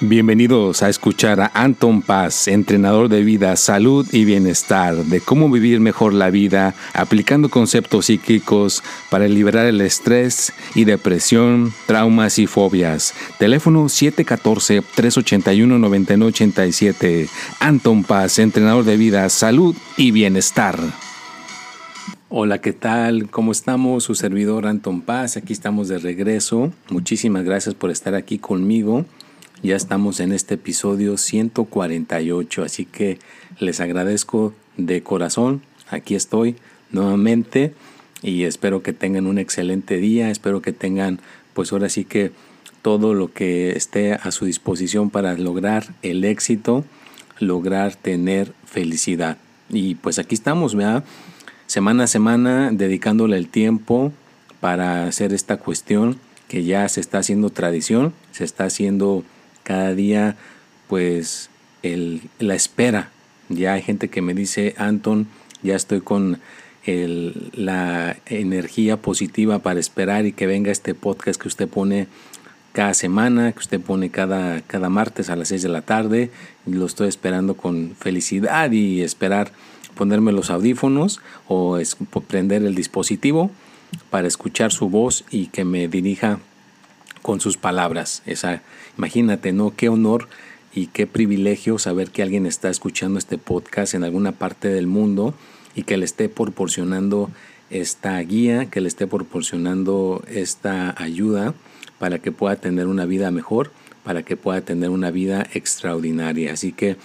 Bienvenidos a escuchar a Anton Paz, entrenador de vida, salud y bienestar, de cómo vivir mejor la vida, aplicando conceptos psíquicos para liberar el estrés y depresión, traumas y fobias. Teléfono 714-381-9987. Anton Paz, entrenador de vida, salud y bienestar. Hola, ¿qué tal? ¿Cómo estamos? Su servidor Anton Paz, aquí estamos de regreso. Muchísimas gracias por estar aquí conmigo. Ya estamos en este episodio 148, así que les agradezco de corazón. Aquí estoy nuevamente y espero que tengan un excelente día, espero que tengan pues ahora sí que todo lo que esté a su disposición para lograr el éxito, lograr tener felicidad. Y pues aquí estamos, ¿verdad? Semana a semana dedicándole el tiempo para hacer esta cuestión que ya se está haciendo tradición, se está haciendo cada día pues el, la espera. Ya hay gente que me dice, Anton, ya estoy con el, la energía positiva para esperar y que venga este podcast que usted pone cada semana, que usted pone cada, cada martes a las 6 de la tarde. Lo estoy esperando con felicidad y esperar ponerme los audífonos o prender el dispositivo para escuchar su voz y que me dirija con sus palabras. Esa, imagínate, ¿no? Qué honor y qué privilegio saber que alguien está escuchando este podcast en alguna parte del mundo y que le esté proporcionando esta guía, que le esté proporcionando esta ayuda para que pueda tener una vida mejor, para que pueda tener una vida extraordinaria. Así que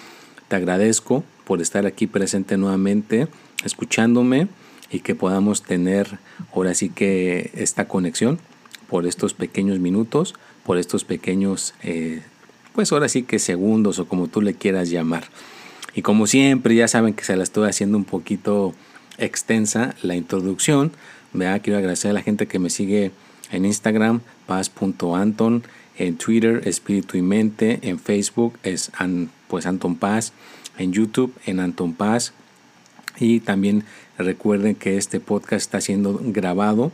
te agradezco por estar aquí presente nuevamente, escuchándome y que podamos tener ahora sí que esta conexión por estos pequeños minutos, por estos pequeños, eh, pues ahora sí que segundos o como tú le quieras llamar. Y como siempre, ya saben que se la estoy haciendo un poquito extensa la introducción. Vea, quiero agradecer a la gente que me sigue en Instagram, paz.anton, en Twitter, Espíritu y Mente, en Facebook es pues Anton Paz, en YouTube, en Anton Paz. Y también recuerden que este podcast está siendo grabado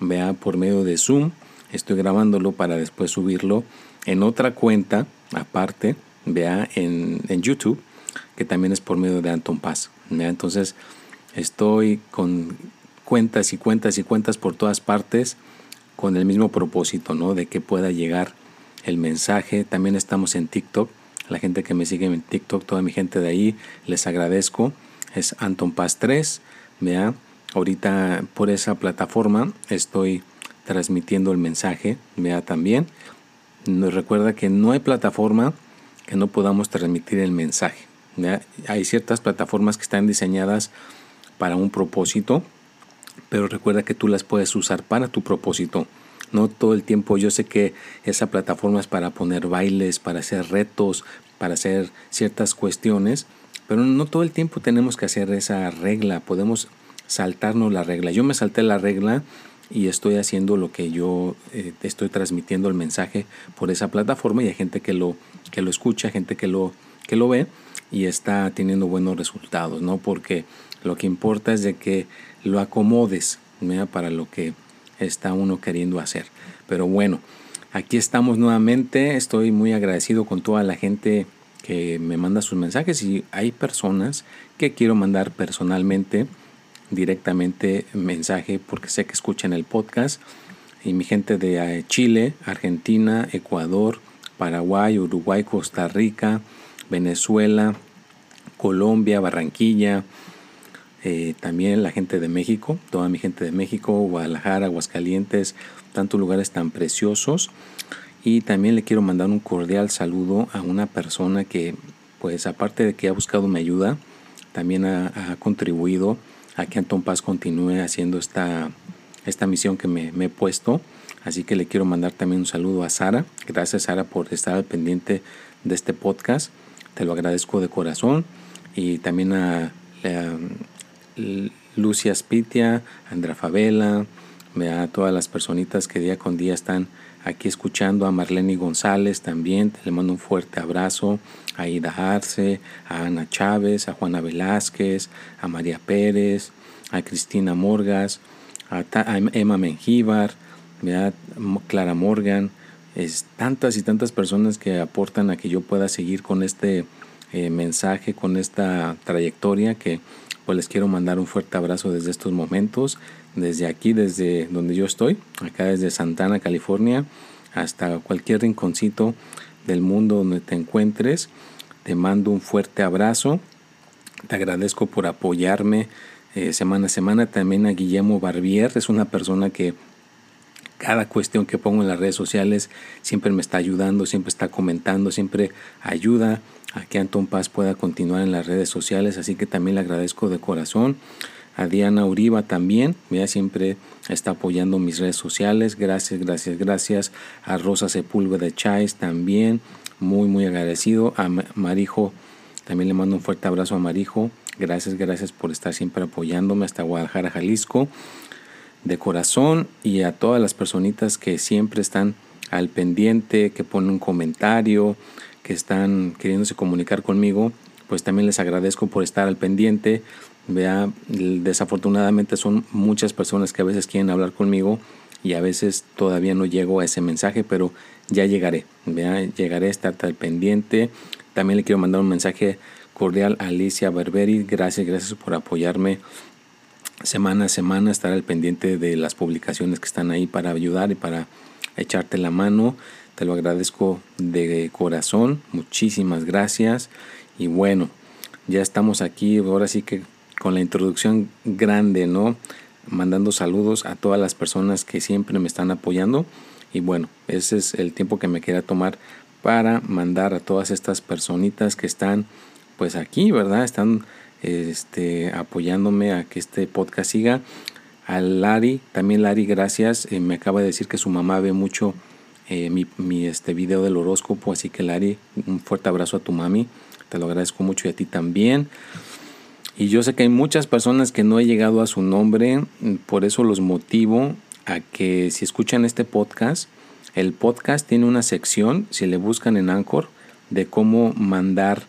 vea por medio de Zoom. Estoy grabándolo para después subirlo en otra cuenta aparte, vea en, YouTube, que también es por medio de Anton Paz. Entonces estoy con cuentas y cuentas y cuentas por todas partes con el mismo propósito, ¿no? De que pueda llegar el mensaje. También estamos en TikTok. La gente que me sigue en TikTok, toda mi gente de ahí, les agradezco. Es Anton Paz 3. Vea, Ahorita por esa plataforma estoy transmitiendo el mensaje, vea también. Nos recuerda que no hay plataforma que no podamos transmitir el mensaje. Hay ciertas plataformas que están diseñadas para un propósito, pero recuerda que tú las puedes usar para tu propósito. No todo el tiempo, yo sé que esa plataforma es para poner bailes, para hacer retos, para hacer ciertas cuestiones, pero no todo el tiempo tenemos que hacer esa regla. Podemos saltarnos la regla. Yo me salté la regla y estoy haciendo lo que yo eh, estoy transmitiendo el mensaje por esa plataforma y hay gente que lo, que lo escucha, gente que lo, que lo ve y está teniendo buenos resultados, ¿no? Porque lo que importa es de que lo acomodes para lo que está uno queriendo hacer. Pero bueno, aquí estamos nuevamente. Estoy muy agradecido con toda la gente que me manda sus mensajes y hay personas que quiero mandar personalmente directamente mensaje porque sé que escuchan el podcast. Y mi gente de eh, Chile, Argentina, Ecuador, Paraguay, Uruguay, Costa Rica, Venezuela, Colombia, Barranquilla, eh, también la gente de México, toda mi gente de México, Guadalajara, Aguascalientes, tantos lugares tan preciosos. Y también le quiero mandar un cordial saludo a una persona que, pues aparte de que ha buscado mi ayuda, también ha contribuido a que Anton Paz continúe haciendo esta, esta misión que me, he puesto. Así que le quiero mandar también un saludo a Sara. Gracias Sara por estar al pendiente de este podcast. Te lo agradezco de corazón. Y también a, Lucia Spitia, Andra Favela, a todas las personitas que día con día están aquí escuchando, a Marlene González también, le mando un fuerte abrazo, a Ida Arce, a Ana Chávez, a Juana Velázquez, a María Pérez, a Cristina Morgas, a, Emma Mengíbar, Clara Morgan, es tantas y tantas personas que aportan a que yo pueda seguir con este eh, mensaje, con esta trayectoria que pues les quiero mandar un fuerte abrazo desde estos momentos, desde aquí, desde donde yo estoy, acá desde Santana, California, hasta cualquier rinconcito del mundo donde te encuentres. Te mando un fuerte abrazo. Te agradezco por apoyarme eh, semana a semana. También a Guillermo Barbier, es una persona que cada cuestión que pongo en las redes sociales siempre me está ayudando, siempre está comentando, siempre ayuda a que Anton Paz pueda continuar en las redes sociales, así que también le agradezco de corazón. A Diana Uriba también, ella siempre está apoyando mis redes sociales, gracias, gracias, gracias. A Rosa Sepúlveda Chais también, muy, muy agradecido. A Marijo, también le mando un fuerte abrazo a Marijo, gracias, gracias por estar siempre apoyándome hasta Guadalajara, Jalisco de corazón y a todas las personitas que siempre están al pendiente, que ponen un comentario, que están queriéndose comunicar conmigo, pues también les agradezco por estar al pendiente. Vea, desafortunadamente son muchas personas que a veces quieren hablar conmigo y a veces todavía no llego a ese mensaje, pero ya llegaré. Vea, llegaré a estar al pendiente. También le quiero mandar un mensaje cordial a Alicia Berberi. Gracias, gracias por apoyarme semana a semana estar al pendiente de las publicaciones que están ahí para ayudar y para echarte la mano. Te lo agradezco de corazón. Muchísimas gracias. Y bueno, ya estamos aquí. Ahora sí que con la introducción grande, ¿no? Mandando saludos a todas las personas que siempre me están apoyando. Y bueno, ese es el tiempo que me quería tomar para mandar a todas estas personitas que están pues aquí, ¿verdad? Están este, apoyándome a que este podcast siga. A Lari, también Lari, gracias. Eh, me acaba de decir que su mamá ve mucho eh, mi, este video del horóscopo, así que Lari, un fuerte abrazo a tu mami. Te lo agradezco mucho y a ti también. Y yo sé que hay muchas personas que no he llegado a su nombre, por eso los motivo a que si escuchan este podcast, el podcast tiene una sección, si le buscan en Anchor, de cómo mandar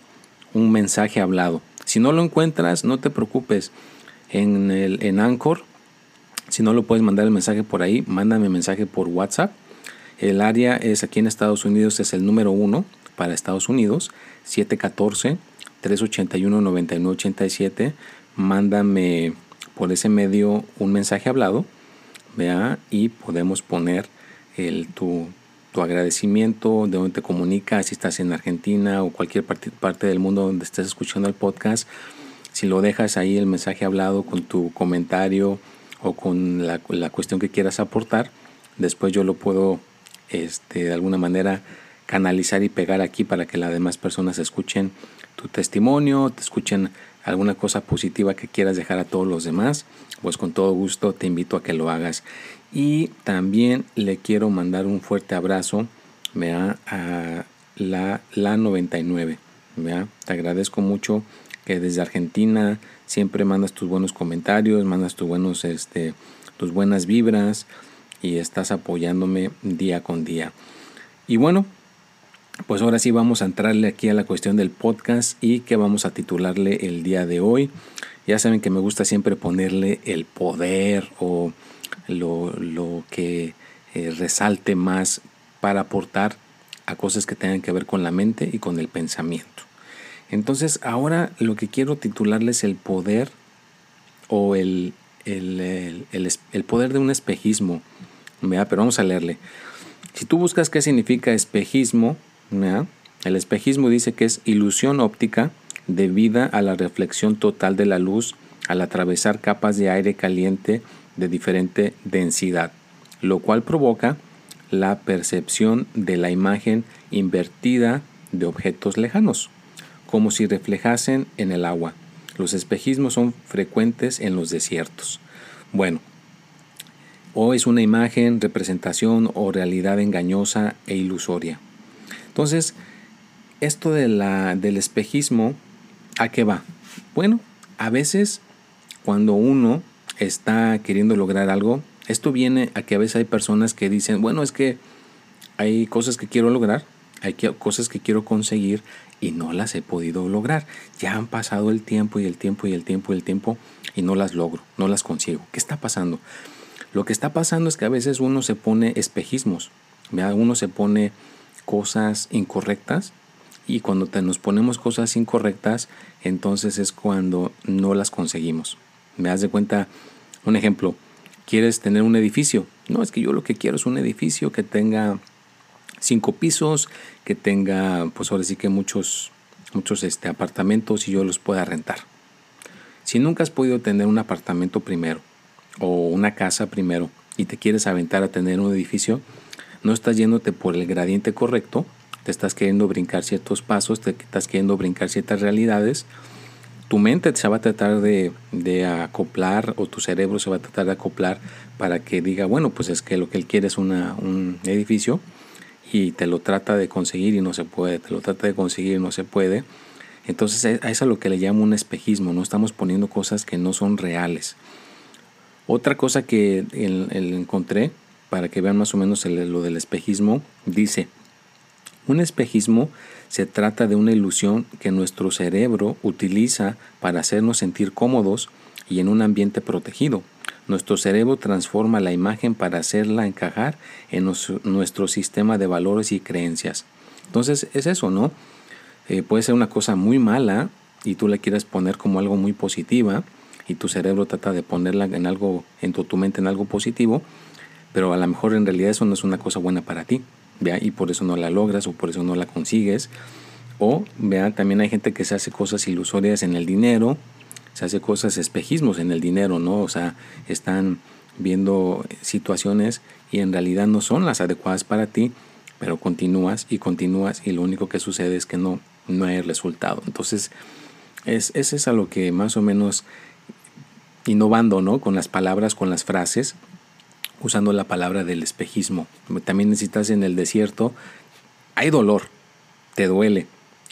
un mensaje hablado. Si no lo encuentras, no te preocupes. En, el, en Anchor, si no lo puedes mandar el mensaje por ahí, mándame mensaje por WhatsApp. El área es aquí en Estados Unidos, es el número uno para Estados Unidos, 714-381-9987. Mándame por ese medio un mensaje hablado, vea, y podemos poner el, tu, tu agradecimiento, de donde te comunicas, si estás en Argentina o cualquier parte, parte del mundo donde estés escuchando el podcast. Si lo dejas ahí el mensaje hablado con tu comentario o con la, la cuestión que quieras aportar, después yo lo puedo este, de alguna manera canalizar y pegar aquí para que las demás personas escuchen tu testimonio, te escuchen alguna cosa positiva que quieras dejar a todos los demás, pues con todo gusto te invito a que lo hagas. Y también le quiero mandar un fuerte abrazo a la, la 99. Te agradezco mucho que desde Argentina siempre mandas tus buenos comentarios, mandas tus, buenos, este, tus buenas vibras y estás apoyándome día con día. Y bueno, pues ahora sí vamos a entrarle aquí a la cuestión del podcast y que vamos a titularle el día de hoy. Ya saben que me gusta siempre ponerle el poder o lo, que eh, resalte más para aportar a cosas que tengan que ver con la mente y con el pensamiento. Entonces ahora lo que quiero titularles el poder o el, el, poder de un espejismo. Pero vamos a leerle. Si tú buscas qué significa espejismo, el espejismo dice que es ilusión óptica debida a la reflexión total de la luz al atravesar capas de aire caliente de diferente densidad, lo cual provoca la percepción de la imagen invertida de objetos lejanos, como si reflejasen en el agua. Los espejismos son frecuentes en los desiertos. Bueno, o es una imagen, representación o realidad engañosa e ilusoria. Entonces, esto de la, del espejismo, ¿a qué va? Bueno, a veces cuando uno está queriendo lograr algo, esto viene a que a veces hay personas que dicen, bueno, es que hay cosas que quiero lograr, hay cosas que quiero conseguir y no las he podido lograr. Ya han pasado el tiempo y el tiempo y el tiempo y el tiempo y no las logro, no las consigo. ¿Qué está pasando? Lo que está pasando es que a veces uno se pone espejismos. Uno se pone cosas incorrectas y cuando te nos ponemos cosas incorrectas, entonces es cuando no las conseguimos. Me das de cuenta, un ejemplo, quieres tener un edificio. No, es que yo lo que quiero es un edificio que tenga cinco pisos, que tenga, pues ahora sí que muchos, muchos este, apartamentos y yo los pueda rentar. Si nunca has podido tener un apartamento primero o una casa primero y te quieres aventar a tener un edificio, no estás yéndote por el gradiente correcto, te estás queriendo brincar ciertos pasos, te estás queriendo brincar ciertas realidades, tu mente se va a tratar de, acoplar o tu cerebro se va a tratar de acoplar para que diga, bueno, pues es que lo que él quiere es una, un edificio y te lo trata de conseguir y no se puede, te lo trata de conseguir y no se puede. Entonces a eso es lo que le llamo un espejismo, no estamos poniendo cosas que no son reales. Otra cosa que encontré, para que vean más o menos lo del espejismo, dice, un espejismo se trata de una ilusión que nuestro cerebro utiliza para hacernos sentir cómodos y en un ambiente protegido. Nuestro cerebro transforma la imagen para hacerla encajar en nuestro sistema de valores y creencias. Entonces es eso, ¿no? Eh, puede ser una cosa muy mala y tú la quieres poner como algo muy positiva y tu cerebro trata de ponerla en algo, en tu mente en algo positivo, pero a lo mejor en realidad eso no es una cosa buena para ti, ¿vea? Y por eso no la logras o por eso no la consigues. O, vea, también hay gente que se hace cosas ilusorias en el dinero, se hace cosas espejismos en el dinero, ¿no? O sea, están viendo situaciones y en realidad no son las adecuadas para ti, pero continúas y continúas y lo único que sucede es que no, no hay resultado. Entonces, es, es, a lo que más o menos innovando, ¿no? Con las palabras, con las frases, usando la palabra del espejismo. También necesitas en el desierto, hay dolor, te duele,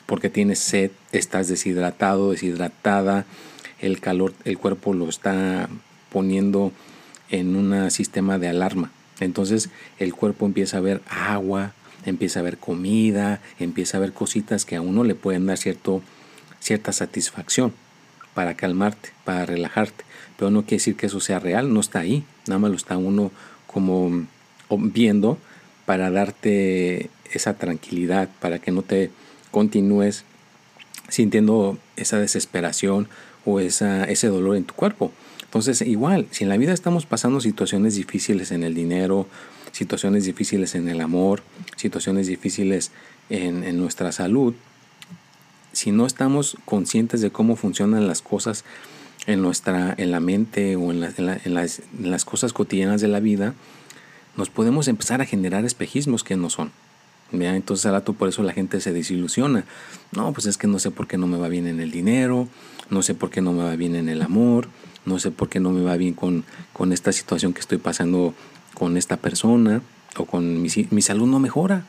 porque tienes sed, estás deshidratado, deshidratada, el calor, el cuerpo lo está poniendo en un sistema de alarma. Entonces el cuerpo empieza a ver agua, empieza a ver comida, empieza a ver cositas que a uno le pueden dar cierto, cierta satisfacción para calmarte, para relajarte. Pero no quiere decir que eso sea real, no está ahí, nada más lo está uno como viendo para darte esa tranquilidad, para que no te continúes sintiendo esa desesperación o esa, ese dolor en tu cuerpo. Entonces, igual, si en la vida estamos pasando situaciones difíciles en el dinero, situaciones difíciles en el amor, situaciones difíciles en, en nuestra salud, si no estamos conscientes de cómo funcionan las cosas en, nuestra, en la mente o en, en, las, en las cosas cotidianas de la vida, nos podemos empezar a generar espejismos que no son. Entonces al rato por eso la gente se desilusiona. No, pues es que no sé por qué no me va bien en el dinero, no sé por qué no me va bien en el amor, no sé por qué no me va bien con, con esta situación que estoy pasando con esta persona o con mi, mi salud no mejora,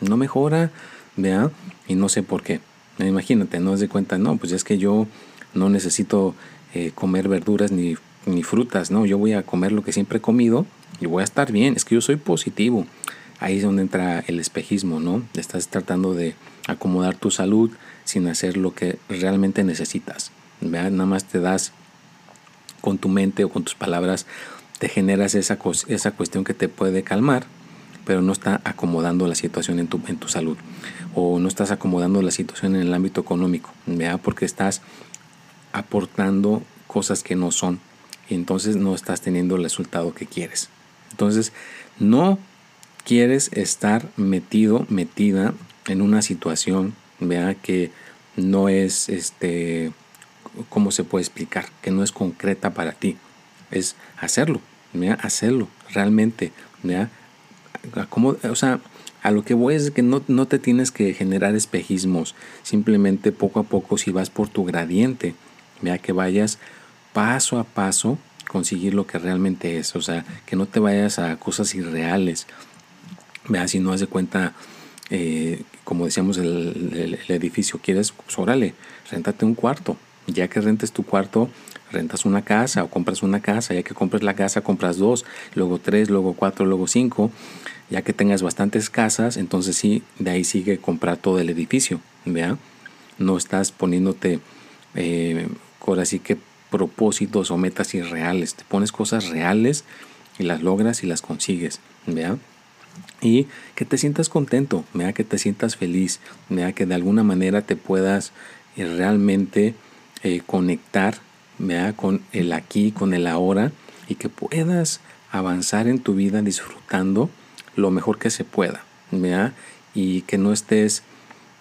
no mejora, vea, y no sé por qué. Imagínate, no es de cuenta, no, pues es que yo no necesito eh, comer verduras ni, ni frutas, no, yo voy a comer lo que siempre he comido y voy a estar bien, es que yo soy positivo ahí es donde entra el espejismo, ¿no? Estás tratando de acomodar tu salud sin hacer lo que realmente necesitas. Nada más te das con tu mente o con tus palabras, te generas esa, esa cuestión que te puede calmar, pero no está acomodando la situación en tu, en tu salud. O no estás acomodando la situación en el ámbito económico, ¿vea? porque estás aportando cosas que no son. Y entonces no estás teniendo el resultado que quieres. Entonces, no quieres estar metido, metida en una situación, vea que no es este cómo se puede explicar, que no es concreta para ti. Es hacerlo, vea, hacerlo realmente, como, o sea, a lo que voy es que no, no te tienes que generar espejismos, simplemente poco a poco si vas por tu gradiente, vea que vayas paso a paso conseguir lo que realmente es, o sea, que no te vayas a cosas irreales, Vea, si no hace cuenta, eh, como decíamos, el, edificio, quieres, pues órale, réntate un cuarto. Ya que rentes tu cuarto, rentas una casa o compras una casa. Ya que compras la casa, compras dos, luego tres, luego cuatro, luego cinco. Ya que tengas bastantes casas, entonces sí, de ahí sigue comprar todo el edificio. Vea, no estás poniéndote, eh, ahora que propósitos o metas irreales. Te pones cosas reales y las logras y las consigues. Vea. y que te sientas contento, que te sientas feliz, que de alguna manera te puedas eh, realmente eh, conectar con el aquí, con el ahora y que puedas avanzar en tu vida disfrutando lo mejor que se pueda y que no estés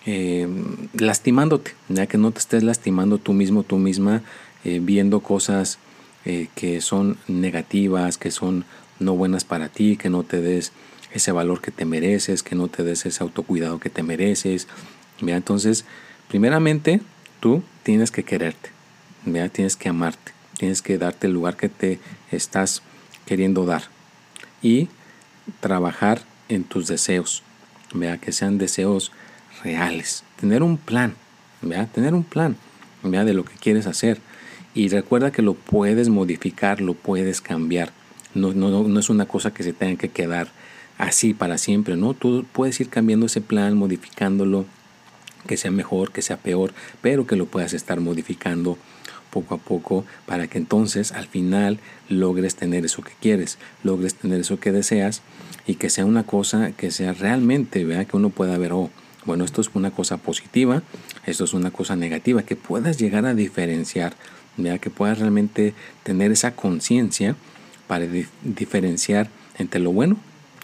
eh, lastimándote, que no te estés lastimando tú mismo, tú misma, viendo cosas que son negativas, que son no buenas para ti, que no te des ese valor que te mereces, que no te des ese autocuidado que te mereces. Mira, entonces, primeramente, tú tienes que quererte, mira, tienes que amarte, tienes que darte el lugar que te estás queriendo dar. Y trabajar en tus deseos, vea que sean deseos reales, tener un plan, vea, tener un plan, vea de lo que quieres hacer y recuerda que lo puedes modificar, lo puedes cambiar. No, no, no es una cosa que se tenga que quedar así para siempre, ¿no? Tú puedes ir cambiando ese plan, modificándolo, que sea mejor, que sea peor, pero que lo puedas estar modificando poco a poco para que entonces al final logres tener eso que quieres, logres tener eso que deseas y que sea una cosa que sea realmente, vea que uno pueda ver, oh, bueno, esto es una cosa positiva, esto es una cosa negativa, que puedas llegar a diferenciar, vea que puedas realmente tener esa conciencia para diferenciar entre lo bueno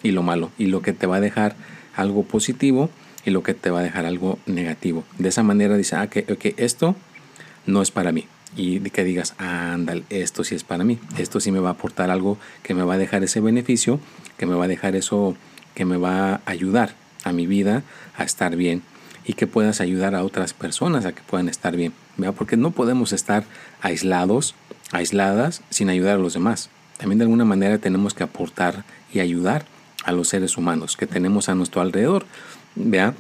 y lo malo, y lo que te va a dejar algo positivo y lo que te va a dejar algo negativo. De esa manera dice, ah, que esto no es para mí. Y que digas, ándale, esto sí es para mí, esto sí me va a aportar algo que me va a dejar ese beneficio, que me va a dejar eso, que me va a ayudar a mi vida a estar bien y que puedas ayudar a otras personas a que puedan estar bien. Porque no podemos estar aislados, aisladas, sin ayudar a los demás. También de alguna manera tenemos que aportar y ayudar a los seres humanos que tenemos a nuestro alrededor. Vea,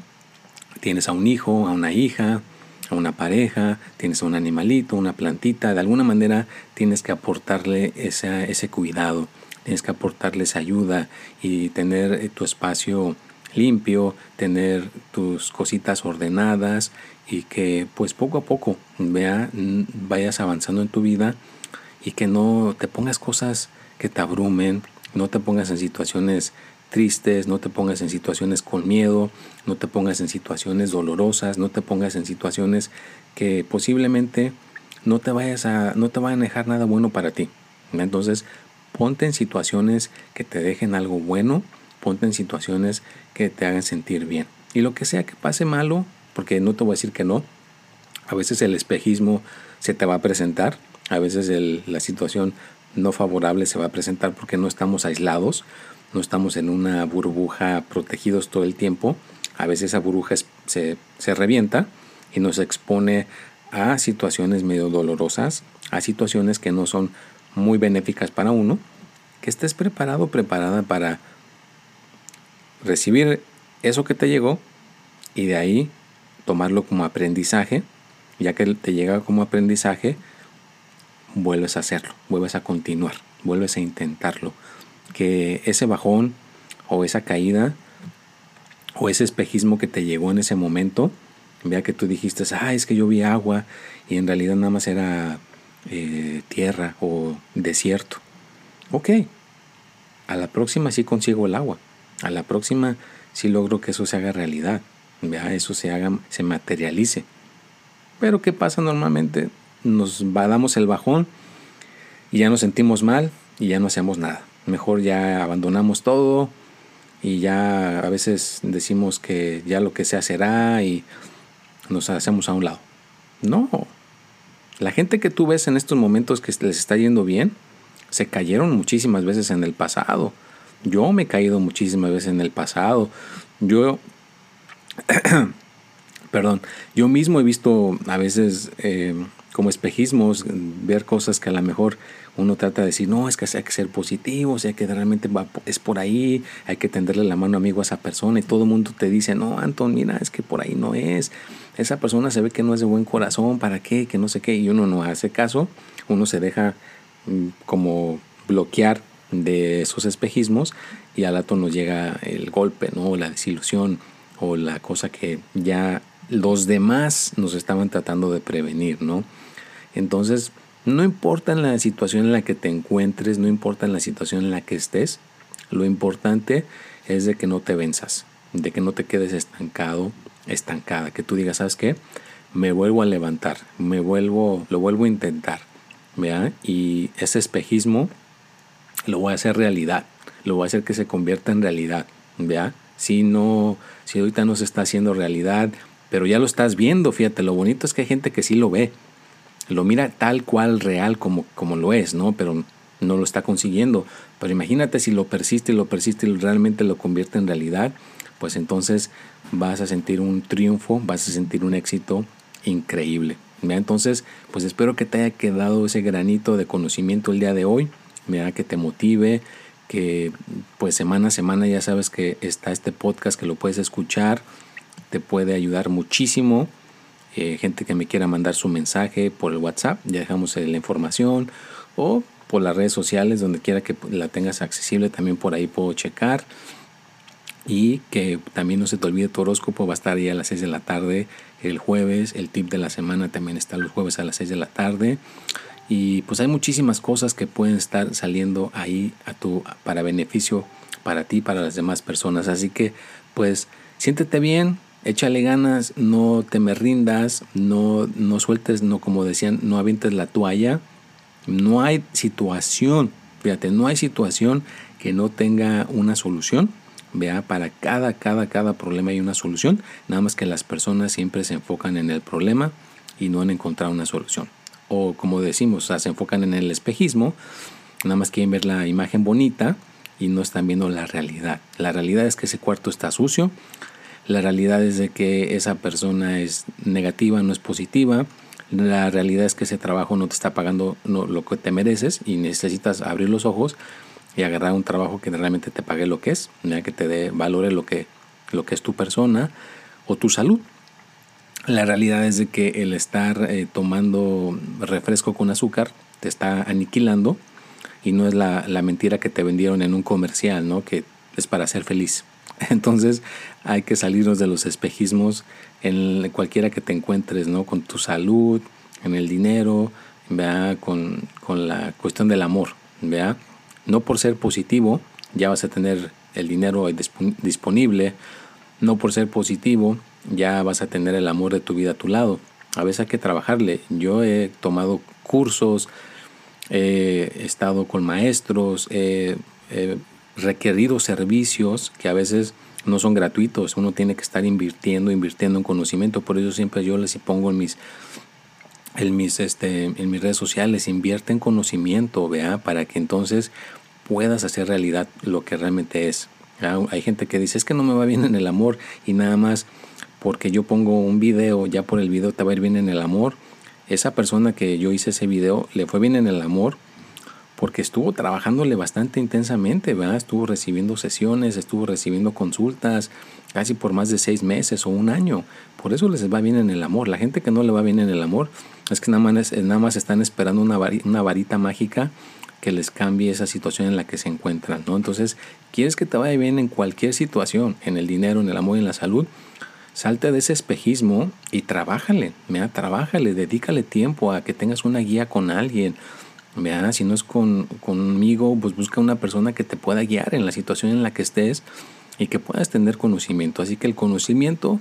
tienes a un hijo, a una hija, a una pareja, tienes a un animalito, una plantita, de alguna manera tienes que aportarle ese, ese cuidado, tienes que aportarle esa ayuda y tener eh, tu espacio limpio, tener tus cositas ordenadas y que pues poco a poco vea, vayas avanzando en tu vida y que no te pongas cosas que te abrumen, no te pongas en situaciones tristes, no te pongas en situaciones con miedo, no te pongas en situaciones dolorosas, no te pongas en situaciones que posiblemente no te vayas a no te vayan a dejar nada bueno para ti. Entonces, ponte en situaciones que te dejen algo bueno, ponte en situaciones que te hagan sentir bien. Y lo que sea que pase malo, porque no te voy a decir que no, a veces el espejismo se te va a presentar, a veces la situación no favorable se va a presentar porque no estamos aislados, no estamos en una burbuja protegidos todo el tiempo. A veces esa burbuja se, se revienta y nos expone a situaciones medio dolorosas, a situaciones que no son muy benéficas para uno, que estés preparado, preparada para recibir eso que te llegó y de ahí tomarlo como aprendizaje, ya que te llega como aprendizaje, vuelves a hacerlo, vuelves a continuar, vuelves a intentarlo, que ese bajón o esa caída o ese espejismo que te llegó en ese momento, vea que tú dijiste, ah, es que yo vi agua y en realidad nada más era eh, tierra o desierto. Ok, a la próxima sí consigo el agua, a la próxima sí logro que eso se haga realidad, vea, eso se haga, se materialice. Pero ¿qué pasa normalmente? Nos damos el bajón y ya nos sentimos mal y ya no hacemos nada mejor ya abandonamos todo y ya a veces decimos que ya lo que sea será y nos hacemos a un lado. No. La gente que tú ves en estos momentos que les está yendo bien, se cayeron muchísimas veces en el pasado. Yo me he caído muchísimas veces en el pasado. Yo, perdón, yo mismo he visto a veces eh, como espejismos, ver cosas que a lo mejor uno trata de decir, no, es que hay que ser positivo, o sea, que realmente va, es por ahí, hay que tenderle la mano amigo a esa persona y todo el mundo te dice, no, Anton, mira, es que por ahí no es, esa persona se ve que no es de buen corazón, ¿para qué? Que no sé qué, y uno no hace caso, uno se deja mm, como bloquear de esos espejismos y al rato nos llega el golpe, ¿no? La desilusión o la cosa que ya los demás nos estaban tratando de prevenir, ¿no? Entonces, no importa en la situación en la que te encuentres, no importa en la situación en la que estés, lo importante es de que no te venzas, de que no te quedes estancado, estancada, que tú digas, ¿sabes qué? Me vuelvo a levantar, me vuelvo, lo vuelvo a intentar, ¿vea? Y ese espejismo lo voy a hacer realidad, lo voy a hacer que se convierta en realidad, ¿vea? Si no, si ahorita no se está haciendo realidad, pero ya lo estás viendo, fíjate, lo bonito es que hay gente que sí lo ve, lo mira tal cual real como, como lo es, ¿no? Pero no lo está consiguiendo. Pero imagínate si lo persiste lo persiste y realmente lo convierte en realidad, pues entonces vas a sentir un triunfo, vas a sentir un éxito increíble. Entonces, pues espero que te haya quedado ese granito de conocimiento el día de hoy, mira que te motive, que pues semana a semana ya sabes que está este podcast que lo puedes escuchar, te puede ayudar muchísimo. Eh, gente que me quiera mandar su mensaje por el WhatsApp, ya dejamos la información, o por las redes sociales, donde quiera que la tengas accesible, también por ahí puedo checar. Y que también no se te olvide tu horóscopo, va a estar ahí a las 6 de la tarde el jueves. El tip de la semana también está los jueves a las 6 de la tarde. Y pues hay muchísimas cosas que pueden estar saliendo ahí a tu, para beneficio para ti, para las demás personas. Así que pues siéntete bien, échale ganas, no te me rindas, no, no sueltes, no como decían, no avientes la toalla no hay situación, fíjate, no hay situación que no tenga una solución. Vea, para cada, cada, cada problema hay una solución. Nada más que las personas siempre se enfocan en el problema y no en encontrar una solución. O como decimos, se enfocan en el espejismo. Nada más quieren ver la imagen bonita y no están viendo la realidad. La realidad es que ese cuarto está sucio. La realidad es de que esa persona es negativa, no es positiva la realidad es que ese trabajo no te está pagando lo que te mereces y necesitas abrir los ojos y agarrar un trabajo que realmente te pague lo que es, que te dé valore lo que, lo que es tu persona o tu salud. La realidad es de que el estar eh, tomando refresco con azúcar te está aniquilando y no es la, la, mentira que te vendieron en un comercial, ¿no? que es para ser feliz. Entonces hay que salirnos de los espejismos en cualquiera que te encuentres, ¿no? Con tu salud, en el dinero, ¿vea? Con, con la cuestión del amor, ¿vea? No por ser positivo ya vas a tener el dinero disponible, no por ser positivo ya vas a tener el amor de tu vida a tu lado. A veces hay que trabajarle. Yo he tomado cursos, he estado con maestros, he requerido servicios que a veces no son gratuitos, uno tiene que estar invirtiendo, invirtiendo en conocimiento, por eso siempre yo les pongo en mis en mis este en mis redes sociales, invierte en conocimiento, vea, para que entonces puedas hacer realidad lo que realmente es. Hay gente que dice, "Es que no me va bien en el amor" y nada más porque yo pongo un video, ya por el video te va a ir bien en el amor. Esa persona que yo hice ese video le fue bien en el amor porque estuvo trabajándole bastante intensamente, ¿verdad? Estuvo recibiendo sesiones, estuvo recibiendo consultas casi por más de seis meses o un año. Por eso les va bien en el amor. La gente que no le va bien en el amor es que nada más, nada más están esperando una, una varita mágica que les cambie esa situación en la que se encuentran, ¿no? Entonces, ¿quieres que te vaya bien en cualquier situación, en el dinero, en el amor en la salud? Salte de ese espejismo y trabájale, mira, trabájale, dedícale tiempo a que tengas una guía con alguien, si no es con, conmigo, pues busca una persona que te pueda guiar en la situación en la que estés y que puedas tener conocimiento. Así que el conocimiento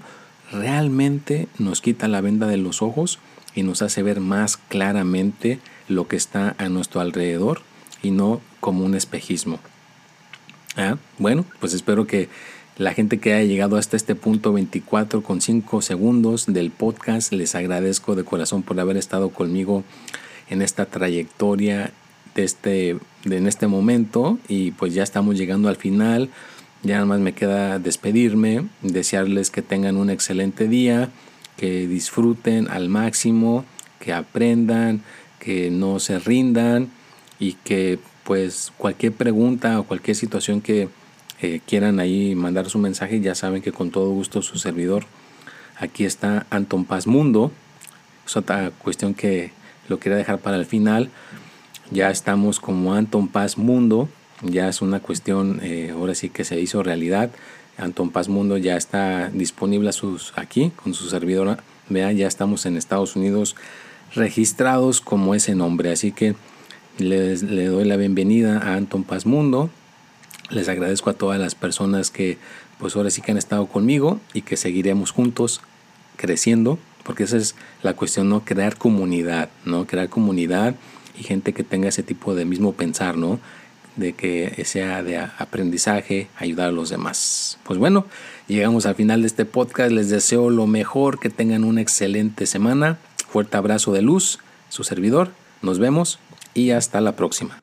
realmente nos quita la venda de los ojos y nos hace ver más claramente lo que está a nuestro alrededor y no como un espejismo. ¿Ah? Bueno, pues espero que la gente que haya llegado hasta este punto 24 con 5 segundos del podcast, les agradezco de corazón por haber estado conmigo en esta trayectoria de este, de en este momento y pues ya estamos llegando al final. Ya nada más me queda despedirme, desearles que tengan un excelente día, que disfruten al máximo, que aprendan, que no se rindan y que pues cualquier pregunta o cualquier situación que eh, quieran ahí mandar su mensaje, ya saben que con todo gusto su servidor, aquí está Anton Paz Mundo. Es otra cuestión que lo quería dejar para el final. Ya estamos como Anton Paz Mundo, ya es una cuestión, eh, ahora sí que se hizo realidad. Anton Paz Mundo ya está disponible a sus, aquí con su servidora. Vean, ya estamos en Estados Unidos registrados como ese nombre. Así que les, le doy la bienvenida a Anton Paz Mundo. Les agradezco a todas las personas que pues ahora sí que han estado conmigo y que seguiremos juntos creciendo, porque esa es la cuestión, ¿no? Crear comunidad, ¿no? Crear comunidad y gente que tenga ese tipo de mismo pensar, ¿no? De que sea de aprendizaje, ayudar a los demás. Pues bueno, llegamos al final de este podcast. Les deseo lo mejor, que tengan una excelente semana. Fuerte abrazo de luz, su servidor. Nos vemos y hasta la próxima.